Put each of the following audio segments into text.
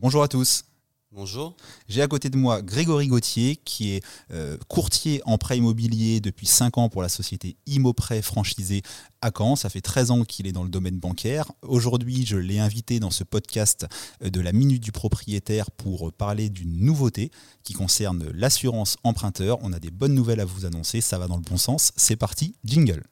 Bonjour à tous. Bonjour. J'ai à côté de moi Grégory Gauthier, qui est euh, courtier en prêt immobilier depuis 5 ans pour la société Immoprêt franchisée à Caen. Ça fait 13 ans qu'il est dans le domaine bancaire. Aujourd'hui, je l'ai invité dans ce podcast euh, de la Minute du Propriétaire pour parler d'une nouveauté qui concerne l'assurance emprunteur. On a des bonnes nouvelles à vous annoncer, ça va dans le bon sens. C'est parti, jingle.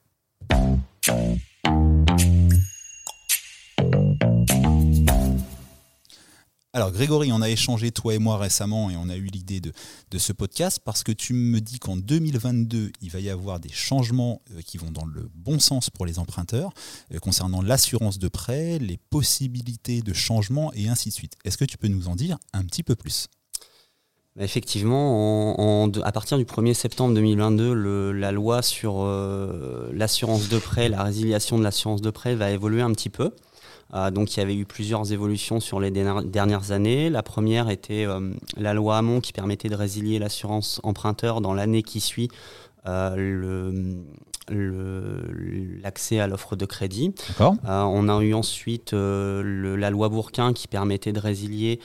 Alors Grégory, on a échangé toi et moi récemment et on a eu l'idée de, ce podcast parce que tu me dis qu'en 2022, il va y avoir des changements euh, qui vont dans le bon sens pour les emprunteurs euh, concernant l'assurance de prêt, les possibilités de changement et ainsi de suite. Est-ce que tu peux nous en dire un petit peu plus? Bah, Effectivement, à partir du 1er septembre 2022, la loi sur euh, l'assurance de prêt, la résiliation de l'assurance de prêt va évoluer un petit peu. Euh, donc il y avait eu plusieurs évolutions sur les dernières années. La première était euh, la loi Hamon qui permettait de résilier l'assurance emprunteur dans l'année qui suit euh, l'accès à l'offre de crédit. on a eu ensuite la loi Bourquin qui permettait de résilier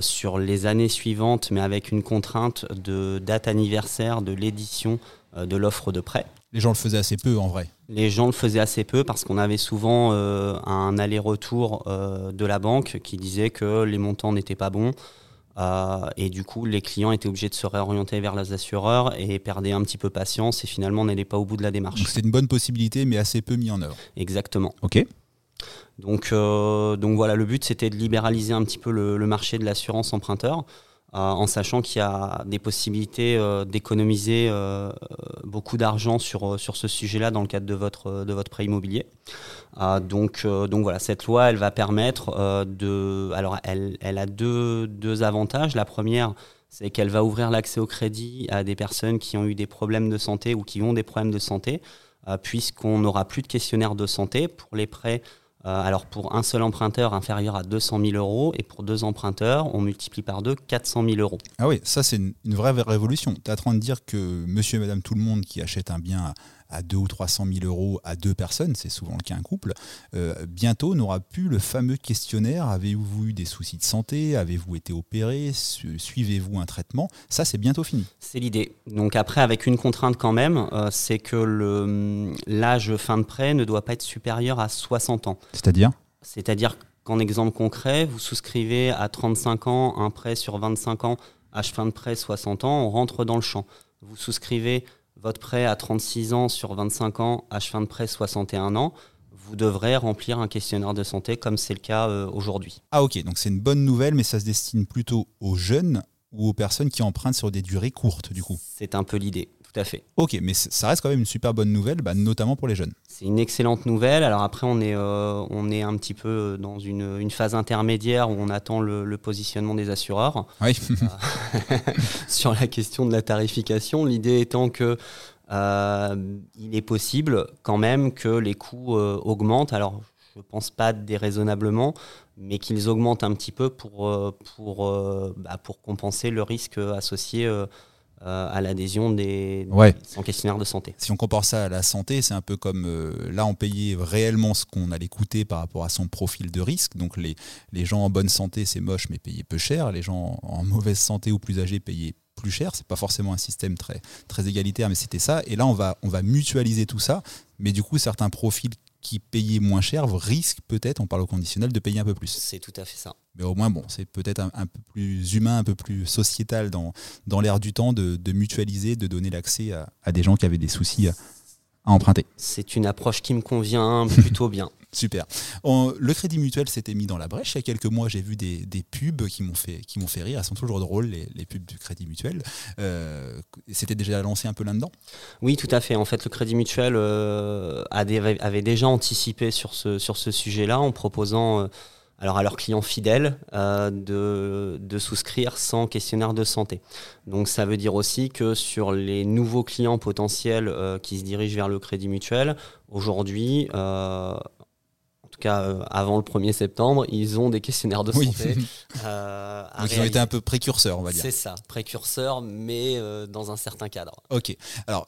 sur les années suivantes, mais avec une contrainte de date anniversaire de l'édition de l'offre de prêt. Les gens le faisaient assez peu en vrai. Les gens le faisaient assez peu parce qu'on avait souvent euh, un aller-retour euh, de la banque qui disait que les montants n'étaient pas bons. Euh, et du coup, les clients étaient obligés de se réorienter vers les assureurs et perdaient un petit peu patience et finalement n'allaient pas au bout de la démarche. C'est une bonne possibilité, mais assez peu mis en œuvre. Exactement. Ok. Donc, donc voilà, le but c'était de libéraliser un petit peu le, le marché de l'assurance emprunteur. Euh, en sachant qu'il y a des possibilités euh, d'économiser euh, beaucoup d'argent sur, sur ce sujet-là dans le cadre de votre, de votre prêt immobilier. donc, donc voilà, cette loi, elle va permettre de... Alors, elle, elle a deux, deux avantages. La première, c'est qu'elle va ouvrir l'accès au crédit à des personnes qui ont eu des problèmes de santé ou qui ont des problèmes de santé, puisqu'on n'aura plus de questionnaire de santé pour les prêts alors pour un seul emprunteur inférieur à 200 000 euros et pour deux emprunteurs, on multiplie par deux 400 000 euros. Ah oui, ça c'est une, vraie révolution. Tu es en train de dire que monsieur et madame tout le monde qui achète un bien à 2 ou 300 000 euros à deux personnes, c'est souvent le cas un couple, euh, bientôt n'aura plus le fameux questionnaire avez-vous eu des soucis de santé Avez-vous été opéré Suivez-vous un traitement? Ça, c'est bientôt fini. C'est l'idée. Donc après, avec une contrainte quand même, euh, c'est que l'âge fin de prêt ne doit pas être supérieur à 60 ans. C'est-à-dire? C'est-à-dire qu'en exemple concret, vous souscrivez à 35 ans un prêt sur 25 ans, âge fin de prêt 60 ans, on rentre dans le champ. Vous souscrivez votre prêt à 36 ans sur 25 ans, âge fin de prêt 61 ans, vous devrez remplir un questionnaire de santé comme c'est le cas euh, aujourd'hui. Ah ok, donc c'est une bonne nouvelle, mais ça se destine plutôt aux jeunes ou aux personnes qui empruntent sur des durées courtes du coup? C'est un peu l'idée tout à fait. Ok, mais ça reste quand même une super bonne nouvelle, bah, notamment pour les jeunes. C'est une excellente nouvelle. Alors après, on est, euh, on est un petit peu dans une, une phase intermédiaire où on attend le, positionnement des assureurs. Oui. Euh, sur la question de la tarification, l'idée étant que euh, il est possible quand même que les coûts augmentent. Alors, je ne pense pas déraisonnablement, mais qu'ils augmentent un petit peu pour, pour, bah, pour compenser le risque associé euh, à l'adhésion des, sans questionnaire de santé. Si on compare ça à la santé, c'est un peu comme euh, là, on payait réellement ce qu'on allait coûter par rapport à son profil de risque. Donc les, les gens en bonne santé, c'est moche, mais payaient peu cher. Les gens en mauvaise santé ou plus âgés payaient plus cher. C'est pas forcément un système très, très égalitaire, mais c'était ça. Et là, on va, on va mutualiser tout ça. Mais du coup, certains profils qui payaient moins cher risquent peut-être, on parle au conditionnel, de payer un peu plus. C'est tout à fait ça. Mais au moins, bon, c'est peut-être un, peu plus humain, un peu plus sociétal dans, dans l'air du temps de, mutualiser, de donner l'accès à, des gens qui avaient des soucis à, emprunter. C'est une approche qui me convient plutôt bien. Super. le crédit mutuel s'était mis dans la brèche. Il y a quelques mois, j'ai vu des, pubs qui m'ont fait, qui m'ont fait rire. Elles sont toujours drôles, les, pubs du crédit mutuel. Euh, c'était déjà lancé un peu là-dedans? Oui, tout à fait. En fait, le crédit mutuel euh, avait déjà anticipé sur ce, sur ce sujet-là en proposant... Euh, alors à leurs clients fidèles euh, de, souscrire sans questionnaire de santé. Donc ça veut dire aussi que sur les nouveaux clients potentiels euh, qui se dirigent vers le crédit mutuel, aujourd'hui, euh, en tout cas avant le 1er septembre, ils ont des questionnaires de santé. Donc ils ont été un peu précurseurs, on va dire. C'est ça, précurseurs, mais dans un certain cadre. Ok. Alors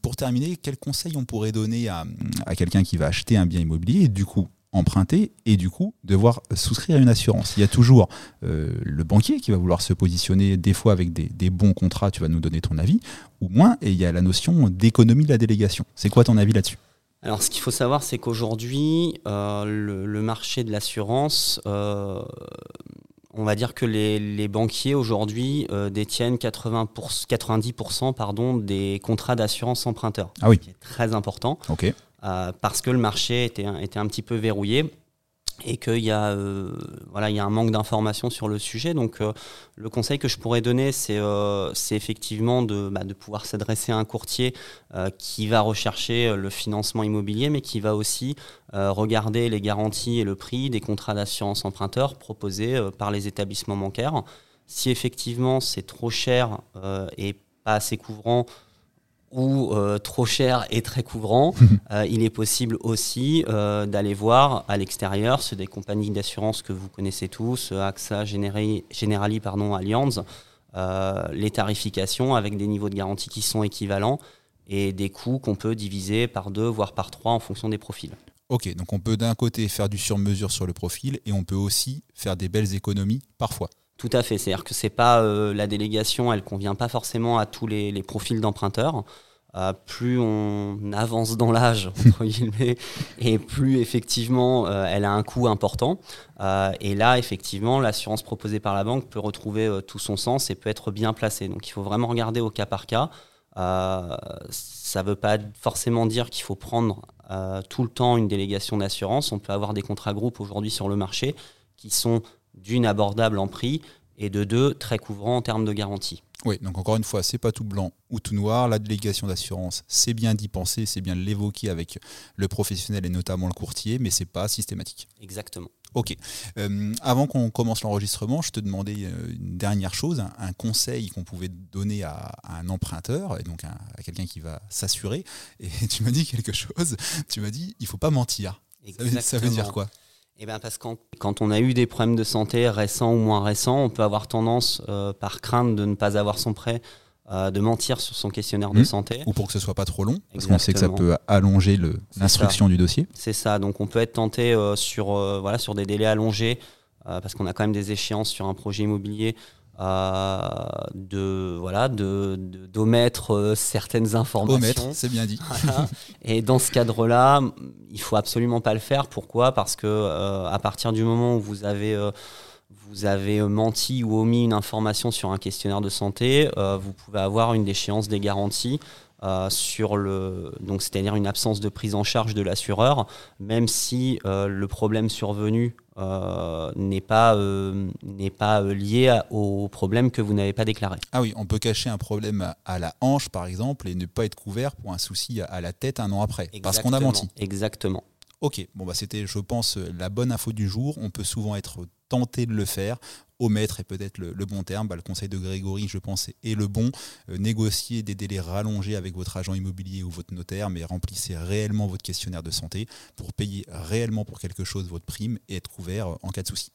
pour terminer, quels conseils on pourrait donner à, à quelqu'un qui va acheter un bien immobilier et du coup emprunter et du coup devoir souscrire à une assurance. Il y a toujours euh, le banquier qui va vouloir se positionner des fois avec des, bons contrats, tu vas nous donner ton avis, ou moins, et il y a la notion d'économie de la délégation. C'est quoi ton avis là-dessus? Alors, ce qu'il faut savoir, c'est qu'aujourd'hui, euh, le, marché de l'assurance, euh, on va dire que les, banquiers aujourd'hui détiennent 80 90% pardon, des contrats d'assurance emprunteur. Ah oui. Ce qui est très important. Ok. Euh, parce que le marché était, un petit peu verrouillé et qu'il y, a, euh, voilà, il y a un manque d'informations sur le sujet. Donc euh, le conseil que je pourrais donner, c'est c'est effectivement de, bah, de pouvoir s'adresser à un courtier qui va rechercher le financement immobilier, mais qui va aussi regarder les garanties et le prix des contrats d'assurance emprunteur proposés par les établissements bancaires. Si effectivement c'est trop cher et pas assez couvrant, ou euh, trop cher et très couvrant, euh, il est possible aussi euh, d'aller voir à l'extérieur, c'est des compagnies d'assurance que vous connaissez tous, AXA, Generali, pardon, Allianz, les tarifications avec des niveaux de garantie qui sont équivalents et des coûts qu'on peut diviser par deux, voire par trois en fonction des profils. Ok, donc on peut d'un côté faire du sur-mesure sur le profil et on peut aussi faire des belles économies parfois. Tout à fait. C'est-à-dire que c'est pas euh, la délégation, elle convient pas forcément à tous les, profils d'emprunteurs. Euh, plus on avance dans l'âge, et plus effectivement euh, elle a un coût important. et là, effectivement, l'assurance proposée par la banque peut retrouver tout son sens et peut être bien placée. Donc il faut vraiment regarder au cas par cas. ça ne veut pas forcément dire qu'il faut prendre tout le temps une délégation d'assurance. On peut avoir des contrats groupes aujourd'hui sur le marché qui sont d'une abordable en prix et de deux très couvrant en termes de garantie. Oui, donc encore une fois, c'est pas tout blanc ou tout noir. La délégation d'assurance, c'est bien d'y penser, c'est bien de l'évoquer avec le professionnel et notamment le courtier, mais c'est pas systématique. Exactement. Ok. Euh, avant qu'on commence l'enregistrement, je te demandais euh, une dernière chose, un, conseil qu'on pouvait donner à, un emprunteur, et donc à, quelqu'un qui va s'assurer. Et tu m'as dit quelque chose. Tu m'as dit, il faut pas mentir. Ça veut dire quoi? Eh bien parce que quand, on a eu des problèmes de santé récents ou moins récents, on peut avoir tendance, euh, par crainte de ne pas avoir son prêt, euh, de mentir sur son questionnaire de mmh. santé. Ou pour que ce soit pas trop long, parce qu'on sait que ça peut allonger l'instruction du dossier. C'est ça, donc on peut être tenté euh, sur, voilà, sur des délais allongés, parce qu'on a quand même des échéances sur un projet immobilier de voilà de d'omettre euh, certaines informations. Omettre, c'est bien dit. Et dans ce cadre-là, il faut absolument pas le faire. Pourquoi? Parce que euh, à partir du moment où vous avez euh, vous avez menti ou omis une information sur un questionnaire de santé, vous pouvez avoir une déchéance des garanties euh, sur le donc c'est-à-dire une absence de prise en charge de l'assureur, même si euh, le problème survenu euh, n'est pas n'est pas lié au problème que vous n'avez pas déclaré. Ah oui, on peut cacher un problème à la hanche par exemple et ne pas être couvert pour un souci à la tête un an après parce qu'on a menti. Exactement. Ok, bon bah c'était, je pense, la bonne info du jour. On peut souvent être tenté de le faire. Omettre est peut-être le, bon terme. Bah, le conseil de Grégory, je pense, est, le bon. Euh, négocier des délais rallongés avec votre agent immobilier ou votre notaire, mais remplissez réellement votre questionnaire de santé pour payer réellement pour quelque chose votre prime et être couvert en cas de souci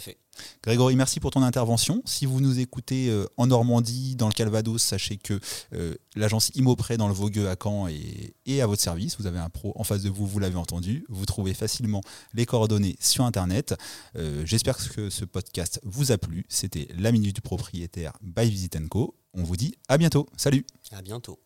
fait. Grégory, merci pour ton intervention. Si vous nous écoutez euh, en Normandie, dans le Calvados, sachez que euh, l'agence Imopré dans le Vaugueux à Caen est, à votre service. Vous avez un pro en face de vous, vous l'avez entendu. Vous trouvez facilement les coordonnées sur Internet. Euh, j'espère que ce podcast vous a plu. C'était la Minute du Propriétaire by Visit Co. On vous dit à bientôt. Salut À bientôt.